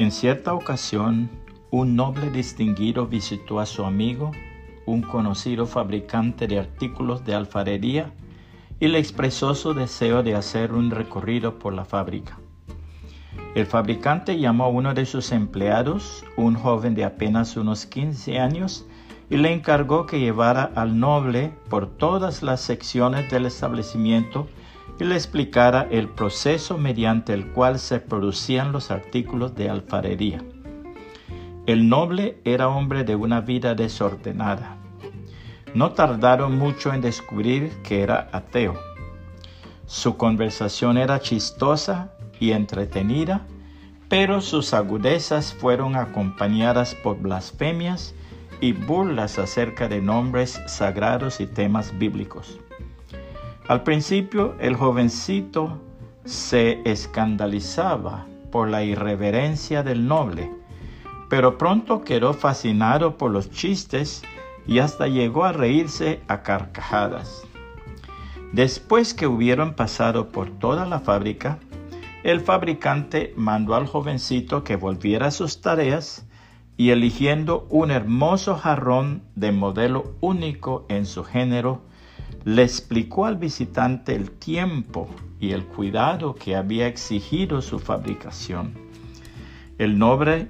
En cierta ocasión, un noble distinguido visitó a su amigo, un conocido fabricante de artículos de alfarería, y le expresó su deseo de hacer un recorrido por la fábrica. El fabricante llamó a uno de sus empleados, un joven de apenas unos 15 años, y le encargó que llevara al noble por todas las secciones del establecimiento y le explicara el proceso mediante el cual se producían los artículos de alfarería. El noble era hombre de una vida desordenada. No tardaron mucho en descubrir que era ateo. Su conversación era chistosa y entretenida, pero sus agudezas fueron acompañadas por blasfemias y burlas acerca de nombres sagrados y temas bíblicos. Al principio el jovencito se escandalizaba por la irreverencia del noble, pero pronto quedó fascinado por los chistes y hasta llegó a reírse a carcajadas. Después que hubieron pasado por toda la fábrica, el fabricante mandó al jovencito que volviera a sus tareas y eligiendo un hermoso jarrón de modelo único en su género, le explicó al visitante el tiempo y el cuidado que había exigido su fabricación. El noble,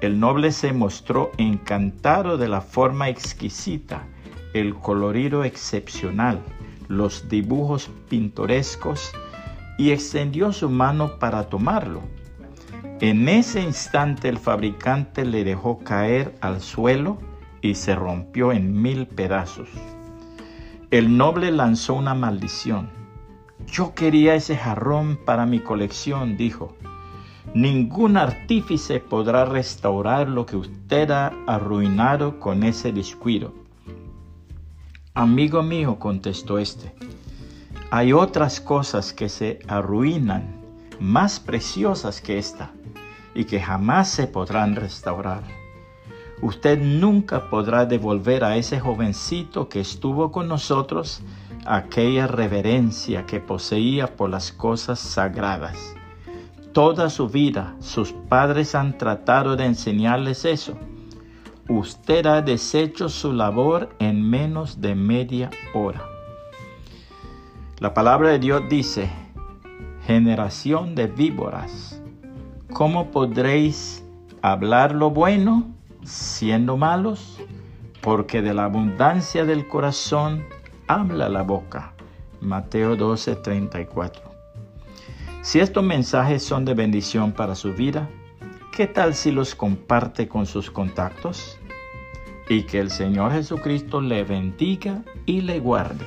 el noble se mostró encantado de la forma exquisita, el colorido excepcional, los dibujos pintorescos y extendió su mano para tomarlo en ese instante el fabricante le dejó caer al suelo y se rompió en mil pedazos. El noble lanzó una maldición. Yo quería ese jarrón para mi colección, dijo. Ningún artífice podrá restaurar lo que usted ha arruinado con ese descuido. Amigo mío, contestó este, hay otras cosas que se arruinan más preciosas que esta y que jamás se podrán restaurar. Usted nunca podrá devolver a ese jovencito que estuvo con nosotros aquella reverencia que poseía por las cosas sagradas. Toda su vida sus padres han tratado de enseñarles eso. Usted ha deshecho su labor en menos de media hora. La palabra de Dios dice, generación de víboras, ¿cómo podréis hablar lo bueno siendo malos? Porque de la abundancia del corazón habla la boca. Mateo 12, 34. Si estos mensajes son de bendición para su vida, ¿qué tal si los comparte con sus contactos? Y que el Señor Jesucristo le bendiga y le guarde.